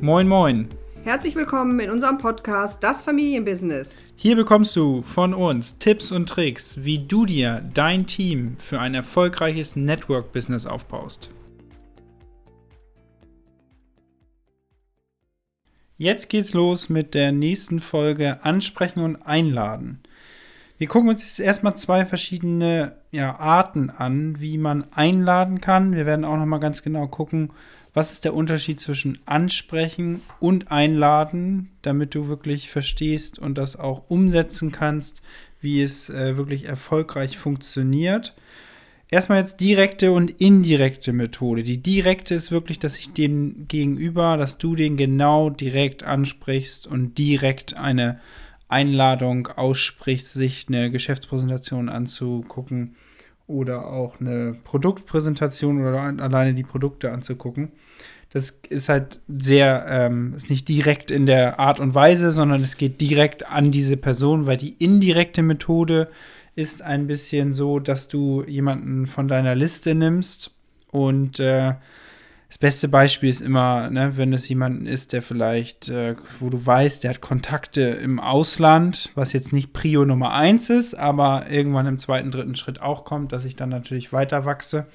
Moin, moin. Herzlich willkommen in unserem Podcast Das Familienbusiness. Hier bekommst du von uns Tipps und Tricks, wie du dir dein Team für ein erfolgreiches Network-Business aufbaust. Jetzt geht's los mit der nächsten Folge Ansprechen und Einladen. Wir gucken uns jetzt erstmal zwei verschiedene ja, Arten an, wie man einladen kann. Wir werden auch nochmal ganz genau gucken, was ist der Unterschied zwischen ansprechen und einladen, damit du wirklich verstehst und das auch umsetzen kannst, wie es äh, wirklich erfolgreich funktioniert. Erstmal jetzt direkte und indirekte Methode. Die direkte ist wirklich, dass ich den gegenüber, dass du den genau direkt ansprichst und direkt eine Einladung aussprichst, sich eine Geschäftspräsentation anzugucken oder auch eine Produktpräsentation oder alleine die Produkte anzugucken. Das ist halt sehr, ähm, ist nicht direkt in der Art und Weise, sondern es geht direkt an diese Person, weil die indirekte Methode ist ein bisschen so, dass du jemanden von deiner Liste nimmst und äh, das beste Beispiel ist immer, ne, wenn es jemanden ist, der vielleicht, äh, wo du weißt, der hat Kontakte im Ausland, was jetzt nicht Prio Nummer eins ist, aber irgendwann im zweiten, dritten Schritt auch kommt, dass ich dann natürlich weiter wachse,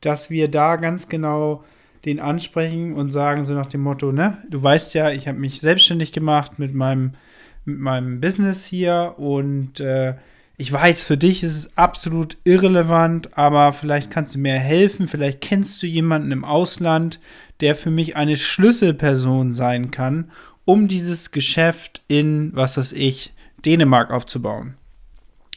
dass wir da ganz genau den ansprechen und sagen so nach dem Motto, ne, du weißt ja, ich habe mich selbstständig gemacht mit meinem, mit meinem Business hier und äh, ich weiß, für dich ist es absolut irrelevant, aber vielleicht kannst du mir helfen. Vielleicht kennst du jemanden im Ausland, der für mich eine Schlüsselperson sein kann, um dieses Geschäft in, was weiß ich, Dänemark aufzubauen.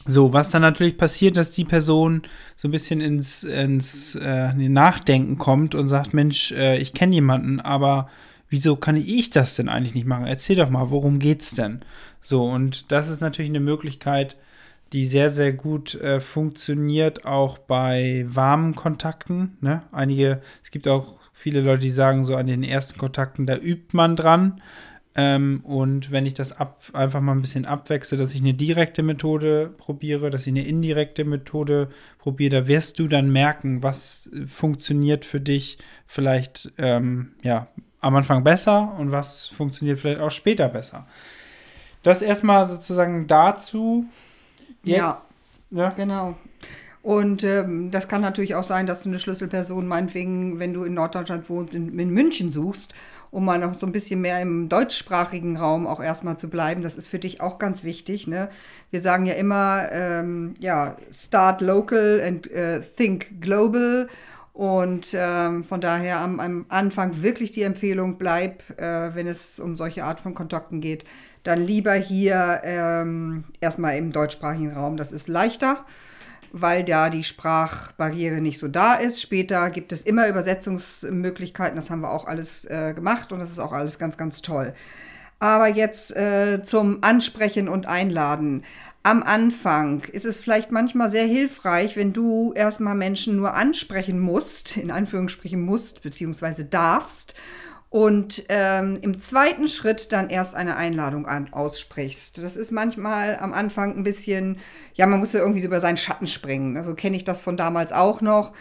So, was dann natürlich passiert, dass die Person so ein bisschen ins, ins äh, Nachdenken kommt und sagt, Mensch, äh, ich kenne jemanden, aber wieso kann ich das denn eigentlich nicht machen? Erzähl doch mal, worum geht's denn? So, und das ist natürlich eine Möglichkeit, die sehr, sehr gut äh, funktioniert, auch bei warmen Kontakten. Ne? Einige, es gibt auch viele Leute, die sagen, so an den ersten Kontakten, da übt man dran. Ähm, und wenn ich das ab, einfach mal ein bisschen abwechsle, dass ich eine direkte Methode probiere, dass ich eine indirekte Methode probiere, da wirst du dann merken, was funktioniert für dich vielleicht ähm, ja, am Anfang besser und was funktioniert vielleicht auch später besser. Das erstmal sozusagen dazu. Jetzt, ja, ja, genau. Und ähm, das kann natürlich auch sein, dass du eine Schlüsselperson, meinetwegen, wenn du in Norddeutschland wohnst, in, in, München suchst, um mal noch so ein bisschen mehr im deutschsprachigen Raum auch erstmal zu bleiben. Das ist für dich auch ganz wichtig. Ne? Wir sagen ja immer, ähm, ja, start local and uh, think global. Und ähm, von daher am, am, Anfang wirklich die Empfehlung, bleib, äh, wenn es um solche Art von Kontakten geht, dann lieber hier ähm, erstmal im deutschsprachigen Raum. Das ist leichter, weil da die Sprachbarriere nicht so da ist. Später gibt es immer Übersetzungsmöglichkeiten. Das haben wir auch alles äh, gemacht und das ist auch alles ganz, ganz toll. Aber jetzt äh, zum Ansprechen und Einladen. Am Anfang ist es vielleicht manchmal sehr hilfreich, wenn du erstmal Menschen nur ansprechen musst, in Anführungsstrichen musst, beziehungsweise darfst und ähm, im zweiten Schritt dann erst eine Einladung an, aussprichst. Das ist manchmal am Anfang ein bisschen, ja, man muss ja irgendwie über seinen Schatten springen. Also kenne ich das von damals auch noch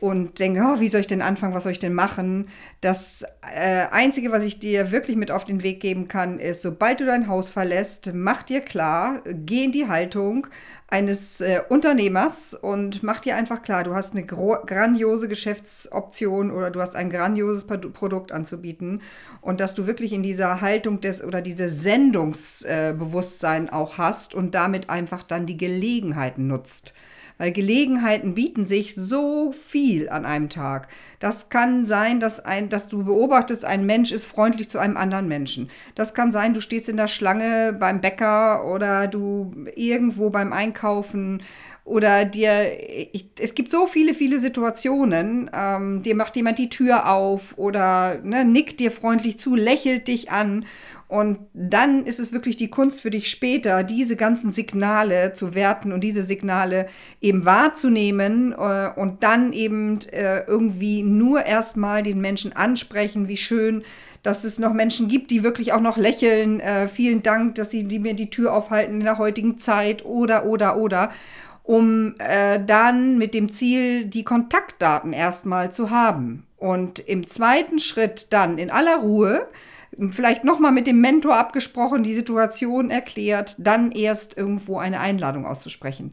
und denke, oh, wie soll ich denn anfangen, was soll ich denn machen? Das äh, Einzige, was ich dir wirklich mit auf den Weg geben kann, ist, sobald du dein Haus verlässt, mach dir klar, geh in die Haltung eines äh, Unternehmers und mach dir einfach klar, du hast eine grandiose Geschäftsoption oder du hast ein grandioses Produkt anzubieten und dass du wirklich in dieser Haltung des oder dieses Sendungsbewusstsein äh, auch hast und damit einfach dann die Gelegenheiten nutzt weil Gelegenheiten bieten sich so viel an einem Tag. Das kann sein, dass, ein, dass du beobachtest, ein Mensch ist freundlich zu einem anderen Menschen. Das kann sein, du stehst in der Schlange beim Bäcker oder du irgendwo beim Einkaufen oder dir, ich, es gibt so viele, viele Situationen, ähm, dir macht jemand die Tür auf oder ne, nickt dir freundlich zu, lächelt dich an und dann ist es wirklich die Kunst für dich später, diese ganzen Signale zu werten und diese Signale eben wahrzunehmen äh, und dann eben äh, irgendwie nur erstmal den Menschen ansprechen, wie schön, dass es noch Menschen gibt, die wirklich auch noch lächeln. Äh, vielen Dank, dass sie die mir die Tür aufhalten in der heutigen Zeit oder, oder, oder. um äh, dann mit dem Ziel, die Kontaktdaten erstmal zu haben. Und im zweiten Schritt dann in aller Ruhe, vielleicht nochmal mit dem Mentor abgesprochen, die Situation erklärt, dann erst irgendwo eine Einladung auszusprechen.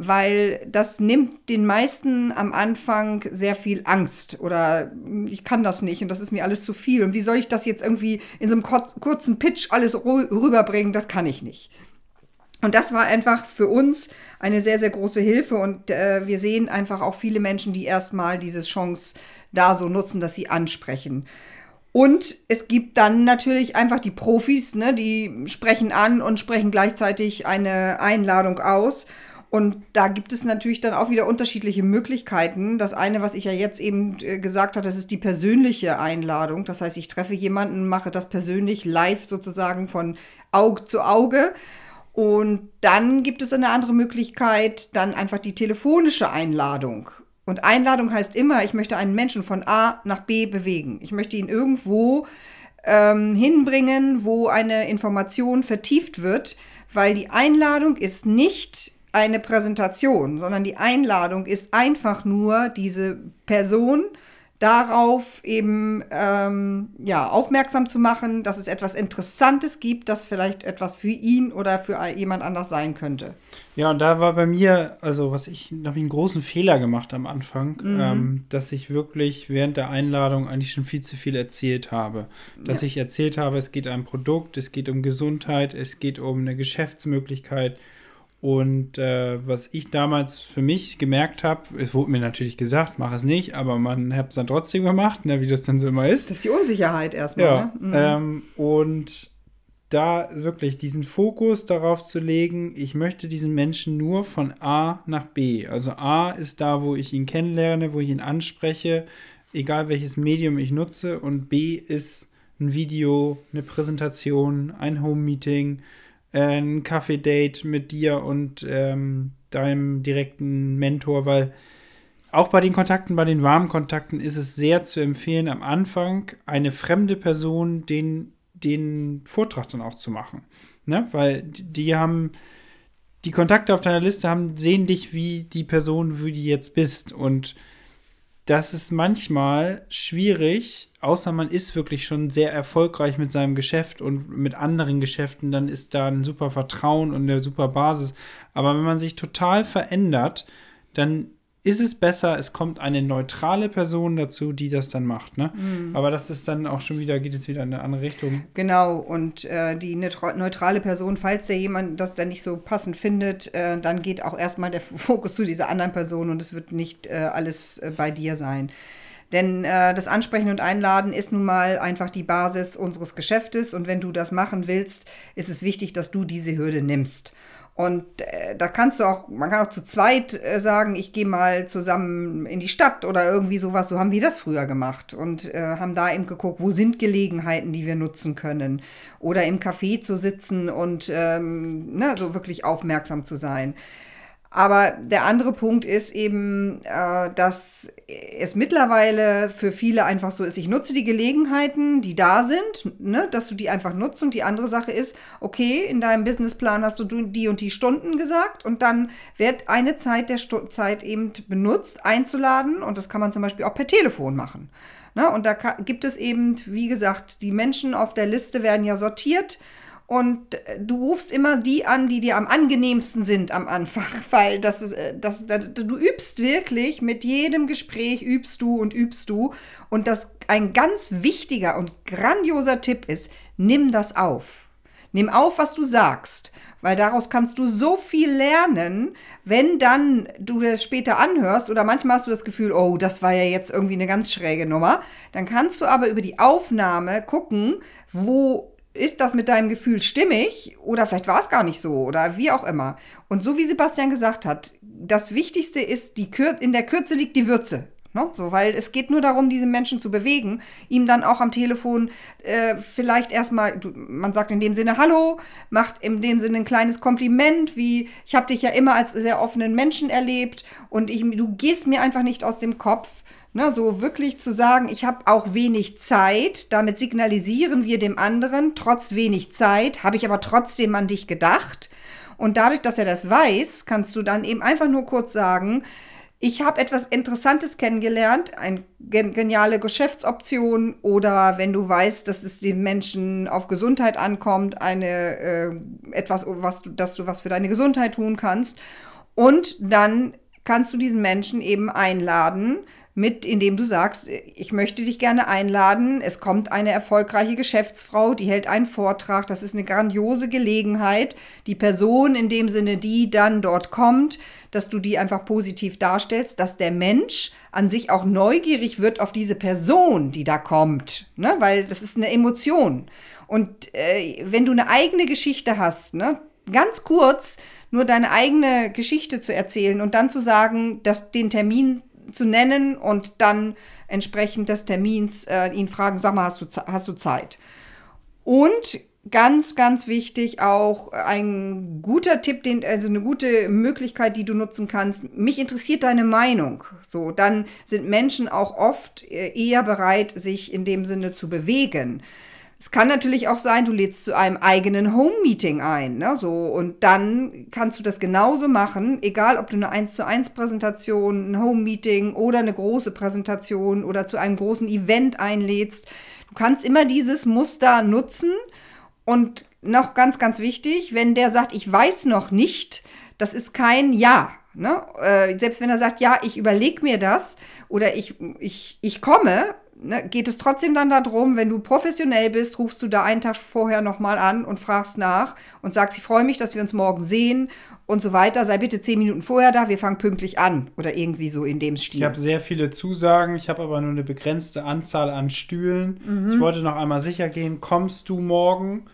Weil das nimmt den meisten am Anfang sehr viel Angst oder ich kann das nicht und das ist mir alles zu viel. Und wie soll ich das jetzt irgendwie in so einem kurzen Pitch alles rüberbringen? Das kann ich nicht. Und das war einfach für uns eine sehr, sehr große Hilfe. Und äh, wir sehen einfach auch viele Menschen, die erstmal diese Chance da so nutzen, dass sie ansprechen. Und es gibt dann natürlich einfach die Profis, ne, die sprechen an und sprechen gleichzeitig eine Einladung aus. Und da gibt es natürlich dann auch wieder unterschiedliche Möglichkeiten. Das eine, was ich ja jetzt eben äh, gesagt habe, das ist die persönliche Einladung. Das heißt, ich treffe jemanden, mache das persönlich live sozusagen von Auge zu Auge. Und dann gibt es eine andere Möglichkeit, dann einfach die telefonische Einladung. Und Einladung heißt immer, ich möchte einen Menschen von A nach B bewegen. Ich möchte ihn irgendwo ähm, hinbringen, wo eine Information vertieft wird, weil die Einladung ist nicht eine Präsentation, sondern die Einladung ist einfach nur diese Person darauf eben ähm, ja, aufmerksam zu machen, dass es etwas Interessantes gibt, das vielleicht etwas für ihn oder für jemand anders sein könnte. Ja, und da war bei mir, also was ich, da habe ich einen großen Fehler gemacht am Anfang, mhm. ähm, dass ich wirklich während der Einladung eigentlich schon viel zu viel erzählt habe. Dass ja. ich erzählt habe, es geht um ein Produkt, es geht um Gesundheit, es geht um eine Geschäftsmöglichkeit und äh, was ich damals für mich gemerkt habe, es wurde mir natürlich gesagt, mach es nicht, aber man hat es dann trotzdem gemacht, ne, wie das dann so immer ist. Das ist die Unsicherheit erstmal. Ja, ne? mhm. ähm, und da wirklich diesen Fokus darauf zu legen, ich möchte diesen Menschen nur von A nach B. Also A ist da, wo ich ihn kennenlerne, wo ich ihn anspreche, egal welches Medium ich nutze. Und B ist ein Video, eine Präsentation, ein Home-Meeting ein Kaffee-Date mit dir und ähm, deinem direkten Mentor, weil auch bei den Kontakten, bei den warmen Kontakten ist es sehr zu empfehlen, am Anfang eine fremde Person den, den Vortrag dann auch zu machen. Ne? Weil die haben die Kontakte auf deiner Liste haben, sehen dich wie die Person, wie du jetzt bist. Und das ist manchmal schwierig, außer man ist wirklich schon sehr erfolgreich mit seinem Geschäft und mit anderen Geschäften, dann ist da ein super Vertrauen und eine super Basis. Aber wenn man sich total verändert, dann ist es besser, es kommt eine neutrale Person dazu, die das dann macht. Ne? Mhm. Aber das ist dann auch schon wieder, geht es wieder in eine andere Richtung. Genau, und äh, die neutrale Person, falls der jemand das dann nicht so passend findet, äh, dann geht auch erstmal der Fokus zu dieser anderen Person und es wird nicht äh, alles äh, bei dir sein. Denn äh, das Ansprechen und Einladen ist nun mal einfach die Basis unseres Geschäftes und wenn du das machen willst, ist es wichtig, dass du diese Hürde nimmst. Und äh, da kannst du auch, man kann auch zu zweit äh, sagen, ich gehe mal zusammen in die Stadt oder irgendwie sowas. So haben wir das früher gemacht und äh, haben da eben geguckt, wo sind Gelegenheiten, die wir nutzen können. Oder im Café zu sitzen und ähm, ne, so wirklich aufmerksam zu sein. Aber der andere Punkt ist eben, äh, dass es mittlerweile für viele einfach so ist, ich nutze die Gelegenheiten, die da sind, ne, dass du die einfach nutzt. Und die andere Sache ist, okay, in deinem Businessplan hast du die und die Stunden gesagt und dann wird eine Zeit der Stu Zeit eben benutzt, einzuladen. Und das kann man zum Beispiel auch per Telefon machen. Ne? Und da gibt es eben, wie gesagt, die Menschen auf der Liste werden ja sortiert und äh, du rufst immer die an, die dir am angenehmsten sind am Anfang, weil das ist, äh, das, das, du übst wirklich, mit jedem Gespräch übst du und übst du. Und das ein ganz wichtiger und grandioser Tipp ist, nimm das auf. Nimm auf, was du sagst, weil daraus kannst du so viel lernen, wenn dann du das später anhörst oder manchmal hast du das Gefühl, oh, das war ja jetzt irgendwie eine ganz schräge Nummer. Dann kannst du aber über die Aufnahme gucken, wo ist das mit deinem Gefühl stimmig oder vielleicht war es gar nicht so oder wie auch immer. Und so wie Sebastian gesagt hat, das Wichtigste ist, die Kür in der Kürze liegt die Würze. Ne? So, weil es geht nur darum, diesen Menschen zu bewegen, ihm dann auch am Telefon äh, vielleicht erstmal, man sagt in dem Sinne Hallo, macht in dem Sinne ein kleines Kompliment, wie ich habe dich ja immer als sehr offenen Menschen erlebt und ich, du gehst mir einfach nicht aus dem Kopf Ne, so wirklich zu sagen, ich habe auch wenig Zeit, damit signalisieren wir dem anderen, trotz wenig Zeit, habe ich aber trotzdem an dich gedacht. Und dadurch, dass er das weiß, kannst du dann eben einfach nur kurz sagen, ich habe etwas Interessantes kennengelernt, eine geniale Geschäftsoption oder wenn du weißt, dass es den Menschen auf Gesundheit ankommt, eine äh, etwas, was du, dass du was für deine Gesundheit tun kannst. Und dann kannst du diesen Menschen eben einladen, mit, indem du sagst, ich möchte dich gerne einladen. Es kommt eine erfolgreiche Geschäftsfrau, die hält einen Vortrag. Das ist eine grandiose Gelegenheit. Die Person in dem Sinne, die dann dort kommt, dass du die einfach positiv darstellst, dass der Mensch an sich auch neugierig wird auf diese Person, die da kommt, ne? weil das ist eine Emotion. Und äh, wenn du eine eigene Geschichte hast, ne? ganz kurz nur deine eigene Geschichte zu erzählen und dann zu sagen, dass den Termin zu nennen und dann entsprechend des Termins äh, ihn fragen, sag mal, hast du, hast du Zeit? Und ganz, ganz wichtig auch ein guter Tipp, den, also eine gute Möglichkeit, die du nutzen kannst. Mich interessiert deine Meinung. So, dann sind Menschen auch oft äh, eher bereit, sich in dem Sinne zu bewegen. Es kann natürlich auch sein, du lädst zu einem eigenen Home-Meeting ein, ne, so, und dann kannst du das genauso machen, egal ob du eine 1 zu 1 Präsentation, ein Home-Meeting oder eine große Präsentation oder zu einem großen Event einlädst. Du kannst immer dieses Muster nutzen und noch ganz, ganz wichtig, wenn der sagt, ich weiß noch nicht, das ist kein Ja. Ne? Äh, selbst wenn er sagt, ja, ich überlege mir das oder ich, ich, ich komme, ne, geht es trotzdem dann darum, wenn du professionell bist, rufst du da einen Tag vorher nochmal an und fragst nach und sagst, ich freue mich, dass wir uns morgen sehen und so weiter. Sei bitte zehn Minuten vorher da, wir fangen pünktlich an oder irgendwie so in dem Stil. Ich habe sehr viele Zusagen, ich habe aber nur eine begrenzte Anzahl an Stühlen. Mhm. Ich wollte noch einmal sicher gehen, kommst du morgen?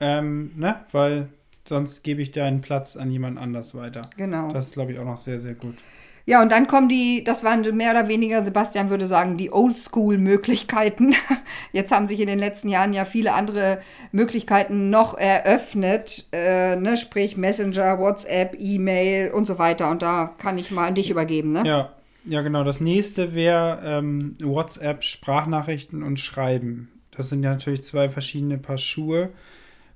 Ähm, ne? Weil sonst gebe ich deinen Platz an jemand anders weiter. Genau. Das ist, glaube ich, auch noch sehr, sehr gut. Ja, und dann kommen die, das waren mehr oder weniger, Sebastian würde sagen, die Oldschool-Möglichkeiten. Jetzt haben sich in den letzten Jahren ja viele andere Möglichkeiten noch eröffnet, äh, ne? sprich Messenger, WhatsApp, E-Mail und so weiter. Und da kann ich mal an dich übergeben, ne? Ja, ja genau. Das nächste wäre ähm, WhatsApp, Sprachnachrichten und Schreiben. Das sind ja natürlich zwei verschiedene Paar Schuhe.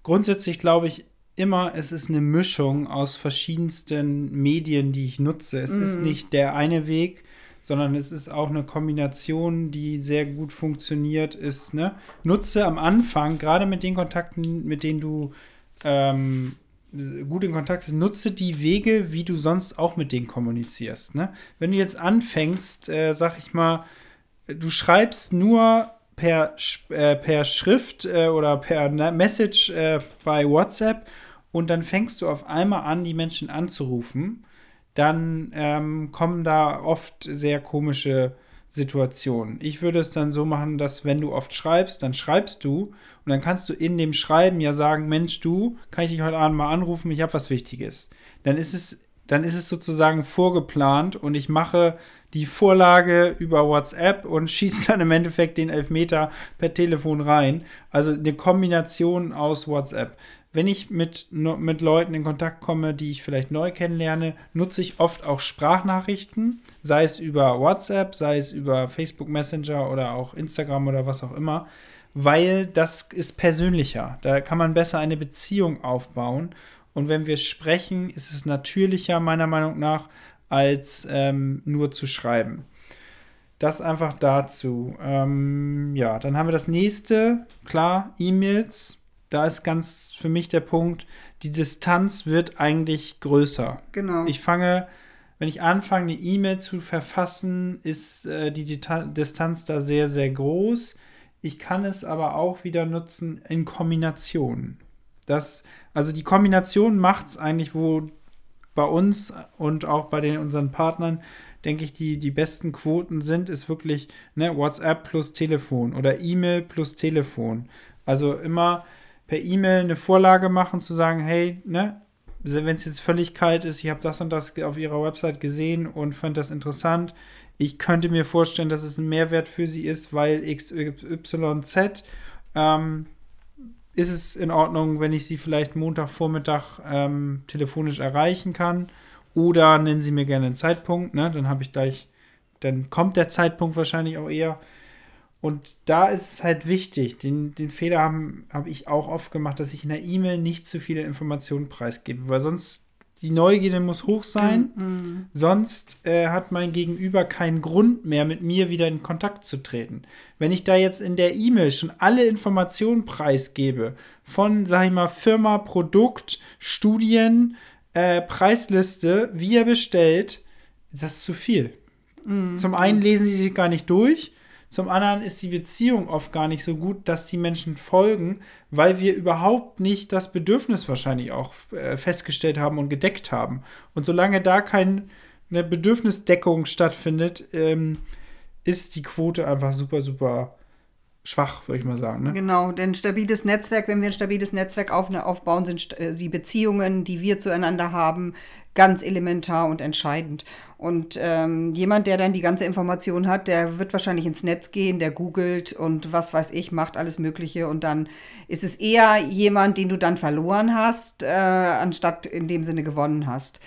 Grundsätzlich glaube ich, immer, es ist eine Mischung aus verschiedensten Medien, die ich nutze. Es mm. ist nicht der eine Weg, sondern es ist auch eine Kombination, die sehr gut funktioniert ist. Ne? Nutze am Anfang, gerade mit den Kontakten, mit denen du ähm, gut in Kontakt bist, nutze die Wege, wie du sonst auch mit denen kommunizierst. Ne? Wenn du jetzt anfängst, äh, sag ich mal, du schreibst nur per, äh, per Schrift äh, oder per Message äh, bei WhatsApp und dann fängst du auf einmal an, die Menschen anzurufen, dann ähm, kommen da oft sehr komische Situationen. Ich würde es dann so machen, dass wenn du oft schreibst, dann schreibst du und dann kannst du in dem Schreiben ja sagen, Mensch, du, kann ich dich heute Abend mal anrufen, ich habe was Wichtiges. Dann ist es dann ist es sozusagen vorgeplant und ich mache die Vorlage über WhatsApp und schieße dann im Endeffekt den Elfmeter per Telefon rein. Also eine Kombination aus WhatsApp wenn ich mit, mit Leuten in Kontakt komme, die ich vielleicht neu kennenlerne, nutze ich oft auch Sprachnachrichten, sei es über WhatsApp, sei es über Facebook Messenger oder auch Instagram oder was auch immer, weil das ist persönlicher. Da kann man besser eine Beziehung aufbauen. Und wenn wir sprechen, ist es natürlicher, meiner Meinung nach, als ähm, nur zu schreiben. Das einfach dazu. Ähm, ja, dann haben wir das nächste. Klar, E-Mails da ist ganz für mich der Punkt, die Distanz wird eigentlich größer. Genau. Ich fange, wenn ich anfange, eine E-Mail zu verfassen, ist äh, die Dita Distanz da sehr, sehr groß. Ich kann es aber auch wieder nutzen in Kombination. Das, also die Kombination macht es eigentlich, wo bei uns und auch bei den, unseren Partnern, denke ich, die, die besten Quoten sind, ist wirklich ne, WhatsApp plus Telefon oder E-Mail plus Telefon. Also immer per E-Mail eine Vorlage machen, zu sagen, hey, ne, wenn es jetzt völlig kalt ist, ich habe das und das auf ihrer Website gesehen und fand das interessant. Ich könnte mir vorstellen, dass es ein Mehrwert für sie ist, weil XYZ ähm, ist es in Ordnung, wenn ich sie vielleicht Montagvormittag ähm, telefonisch erreichen kann. Oder nennen Sie mir gerne einen Zeitpunkt, ne? dann habe ich gleich dann kommt der Zeitpunkt wahrscheinlich auch eher. Und da ist es halt wichtig, den, den Fehler habe hab ich auch oft gemacht, dass ich in der E-Mail nicht zu viele Informationen preisgebe, weil sonst die Neugierde muss hoch sein, mhm. sonst äh, hat mein Gegenüber keinen Grund mehr, mit mir wieder in Kontakt zu treten. Wenn ich da jetzt in der E-Mail schon alle Informationen preisgebe, von, sag ich mal, Firma, Produkt, Studien, äh, Preisliste, wie er bestellt, das ist zu viel. Mhm. Zum einen lesen sie sich gar nicht durch zum anderen ist die Beziehung oft gar nicht so gut, dass die Menschen folgen, weil wir überhaupt nicht das Bedürfnis wahrscheinlich auch äh, festgestellt haben und gedeckt haben. Und solange da keine Bedürfnisdeckung stattfindet, ähm, ist die Quote einfach super, super schwach, würde ich mal sagen. Ne? Genau, denn stabiles Netzwerk, wenn wir ein stabiles Netzwerk auf, aufbauen, sind äh, die Beziehungen, die wir zueinander haben, ganz elementar und entscheidend. Und ähm, jemand, der dann die ganze Information hat, der wird wahrscheinlich ins Netz gehen, der googelt und was weiß ich, macht alles Mögliche. Und dann ist es eher jemand, den du dann verloren hast, äh, anstatt in dem Sinne gewonnen hast.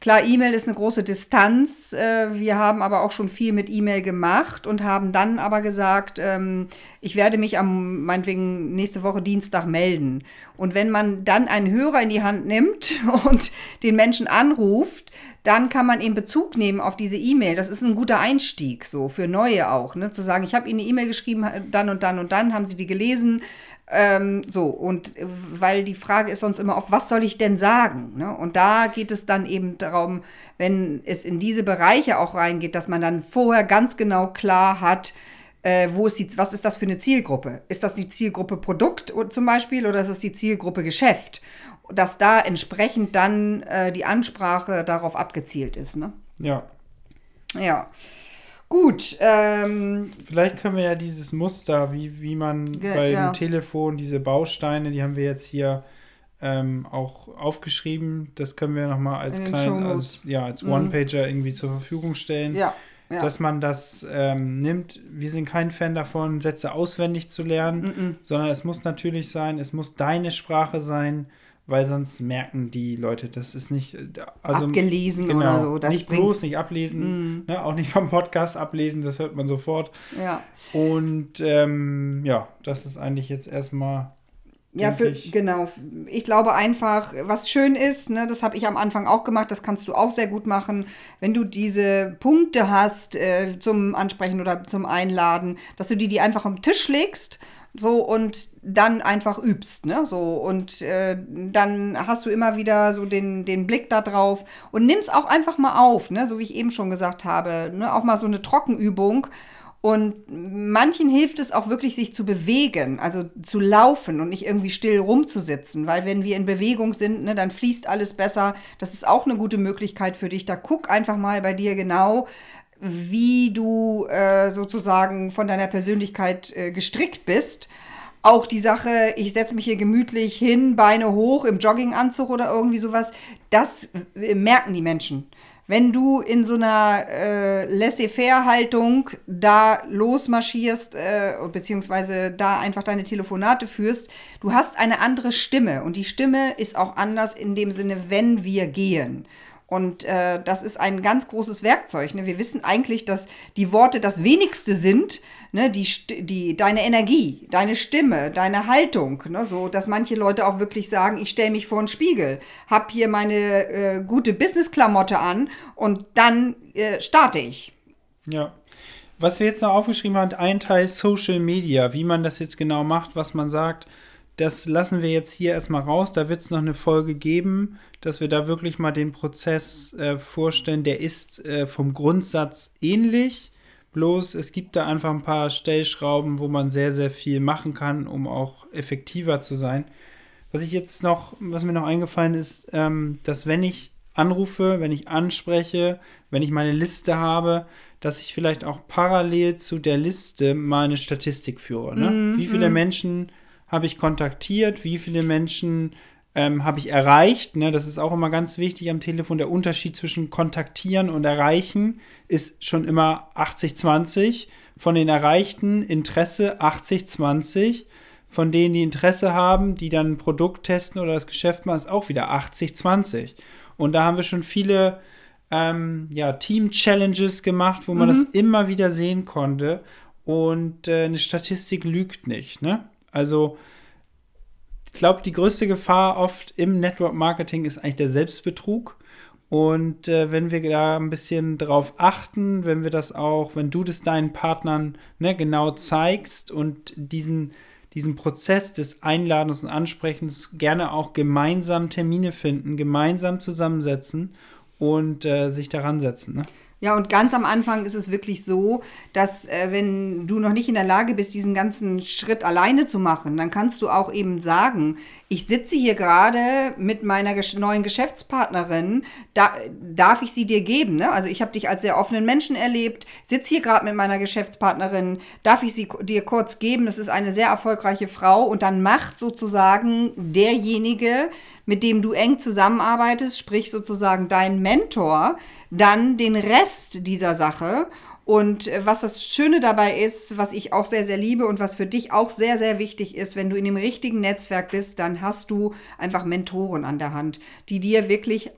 Klar, E-Mail ist eine große Distanz. Äh, wir haben aber auch schon viel mit E-Mail gemacht und haben dann aber gesagt, ähm, ich werde mich am, meinetwegen, nächste Woche Dienstag melden. Und wenn man dann einen Hörer in die Hand nimmt und den Menschen anruft, dann kann man eben Bezug nehmen auf diese E-Mail. Das ist ein guter Einstieg, so für Neue auch, ne? Zu sagen, ich habe Ihnen eine E-Mail geschrieben, dann und dann und dann, haben Sie die gelesen? Ähm, so, und äh, weil die Frage ist sonst immer oft, was soll ich denn sagen? Ne? Und da geht es dann eben darum, wenn es in diese Bereiche auch reingeht, dass man dann vorher ganz genau klar hat, äh, wo ist die, was ist das für eine Zielgruppe? Ist das die Zielgruppe Produkt zum Beispiel oder ist das die Zielgruppe Geschäft? Dass da entsprechend dann äh, die Ansprache darauf abgezielt ist. Ne? Ja. Ja. Gut. Ähm, Vielleicht können wir ja dieses Muster, wie, wie man beim ja. Telefon, diese Bausteine, die haben wir jetzt hier ähm, auch aufgeschrieben. Das können wir nochmal als kleinen, als, ja, als mhm. One-Pager irgendwie zur Verfügung stellen. Ja. Ja. Dass man das ähm, nimmt. Wir sind kein Fan davon, Sätze auswendig zu lernen, mm -mm. sondern es muss natürlich sein, es muss deine Sprache sein weil sonst merken die Leute, das ist nicht äh, also, abgelesen genau, oder so. Das nicht bloß nicht ablesen, mm. ne, auch nicht vom Podcast ablesen, das hört man sofort. Ja. Und ähm, ja, das ist eigentlich jetzt erstmal. Ja, für, ich. genau. Ich glaube einfach, was schön ist, ne, das habe ich am Anfang auch gemacht, das kannst du auch sehr gut machen, wenn du diese Punkte hast äh, zum Ansprechen oder zum Einladen, dass du die, die einfach am Tisch legst so und dann einfach übst, ne? So und äh, dann hast du immer wieder so den, den Blick da drauf und nimmst auch einfach mal auf, ne? So wie ich eben schon gesagt habe, ne? Auch mal so eine Trockenübung. Und manchen hilft es auch wirklich, sich zu bewegen, also zu laufen und nicht irgendwie still rumzusitzen, weil wenn wir in Bewegung sind, ne, dann fließt alles besser. Das ist auch eine gute Möglichkeit für dich. Da guck einfach mal bei dir genau, wie du äh, sozusagen von deiner Persönlichkeit äh, gestrickt bist. Auch die Sache, ich setze mich hier gemütlich hin, Beine hoch im Jogginganzug oder irgendwie sowas, das äh, merken die Menschen. Wenn du in so einer äh, Laissez-faire-Haltung da losmarschierst, äh, beziehungsweise da einfach deine Telefonate führst, du hast eine andere Stimme und die Stimme ist auch anders in dem Sinne, wenn wir gehen. Und äh, das ist ein ganz großes Werkzeug. Ne? Wir wissen eigentlich, dass die Worte das wenigste sind, ne? die, die, deine Energie, deine Stimme, deine Haltung. Ne? So, dass manche Leute auch wirklich sagen, ich stelle mich vor einen Spiegel, hab hier meine äh, gute Business-Klamotte an und dann äh, starte ich. Ja. Was wir jetzt noch aufgeschrieben haben, ein Teil Social Media, wie man das jetzt genau macht, was man sagt das lassen wir jetzt hier erstmal raus. Da wird es noch eine Folge geben, dass wir da wirklich mal den Prozess äh, vorstellen. Der ist äh, vom Grundsatz ähnlich. Bloß es gibt da einfach ein paar Stellschrauben, wo man sehr, sehr viel machen kann, um auch effektiver zu sein. Was ich jetzt noch, was mir noch eingefallen ist, ähm, dass wenn ich anrufe, wenn ich anspreche, wenn ich meine Liste habe, dass ich vielleicht auch parallel zu der Liste mal eine Statistik führe. Ne? Mm, Wie viele mm. Menschen habe ich kontaktiert, wie viele Menschen ähm, habe ich erreicht. Ne? Das ist auch immer ganz wichtig am Telefon. Der Unterschied zwischen kontaktieren und erreichen ist schon immer 80-20. Von den erreichten Interesse 80-20. Von denen, die Interesse haben, die dann ein Produkt testen oder das Geschäft machen, ist auch wieder 80-20. Und da haben wir schon viele ähm, ja, Team-Challenges gemacht, wo man mhm. das immer wieder sehen konnte. Und äh, eine Statistik lügt nicht. Ne? Also, ich glaube, die größte Gefahr oft im Network Marketing ist eigentlich der Selbstbetrug. Und äh, wenn wir da ein bisschen drauf achten, wenn wir das auch, wenn du das deinen Partnern ne, genau zeigst und diesen, diesen Prozess des Einladens und Ansprechens gerne auch gemeinsam Termine finden, gemeinsam zusammensetzen und äh, sich daran setzen. Ne? Ja, und ganz am Anfang ist es wirklich so, dass äh, wenn du noch nicht in der Lage bist, diesen ganzen Schritt alleine zu machen, dann kannst du auch eben sagen, ich sitze hier gerade mit meiner neuen Geschäftspartnerin, da, darf ich sie dir geben? Ne? Also ich habe dich als sehr offenen Menschen erlebt, sitze hier gerade mit meiner Geschäftspartnerin, darf ich sie dir kurz geben? Das ist eine sehr erfolgreiche Frau und dann macht sozusagen derjenige, mit dem du eng zusammenarbeitest, sprich sozusagen dein Mentor, dann den Rest dieser Sache. Und äh, was das Schöne dabei ist, was ich auch sehr, sehr liebe und was für dich auch sehr, sehr wichtig ist, wenn du in dem richtigen Netzwerk bist, dann hast du einfach Mentoren an der Hand, die dir wirklich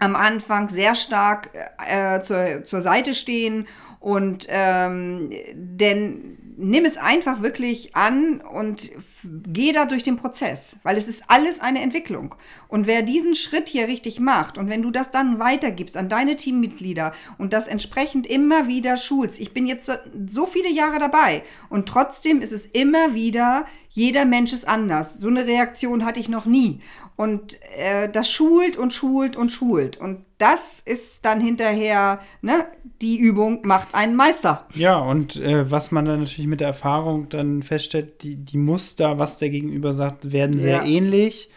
am Anfang sehr stark äh, zur, zur Seite stehen. Und ähm, denn nimm es einfach wirklich an und geh da durch den Prozess, weil es ist alles eine Entwicklung. Und wer diesen Schritt hier richtig macht und wenn du das dann weitergibst an deine Teammitglieder und das entsprechend immer wieder schulst, ich bin jetzt so viele Jahre dabei und trotzdem ist es immer wieder, jeder Mensch ist anders. So eine Reaktion hatte ich noch nie. Und äh, das schult und schult und schult. Und das ist dann hinterher, ne, die Übung macht einen Meister. Ja, und äh, was man dann natürlich mit der Erfahrung dann feststellt, die, die Muster, was der Gegenüber sagt, werden sehr ja. ähnlich.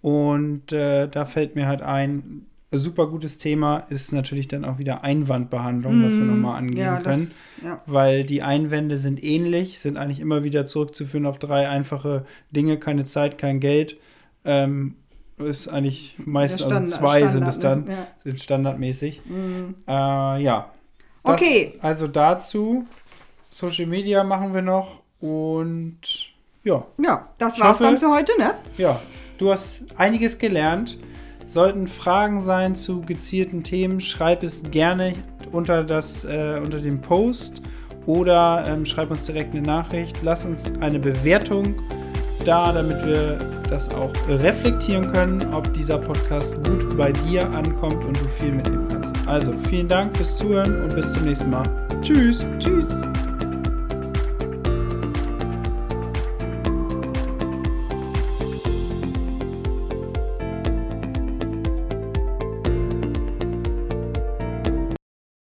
Und äh, da fällt mir halt ein, ein super gutes Thema ist natürlich dann auch wieder Einwandbehandlung, mm, was wir mhm. nochmal angehen ja, können. Das, ja. Weil die Einwände sind ähnlich, sind eigentlich immer wieder zurückzuführen auf drei einfache Dinge, keine Zeit, kein Geld. Ähm, ist eigentlich meistens, also zwei Standard, sind es dann, ne? ja. sind standardmäßig. Mhm. Äh, ja. Das, okay. Also dazu, Social Media machen wir noch und ja. Ja, das war's hoffe, dann für heute, ne? Ja, du hast einiges gelernt. Sollten Fragen sein zu gezielten Themen, schreib es gerne unter, das, äh, unter dem Post oder ähm, schreib uns direkt eine Nachricht. Lass uns eine Bewertung da, damit wir das auch reflektieren können, ob dieser Podcast gut bei dir ankommt und du viel mitnehmen kannst. Also vielen Dank fürs Zuhören und bis zum nächsten Mal. Tschüss. Tschüss.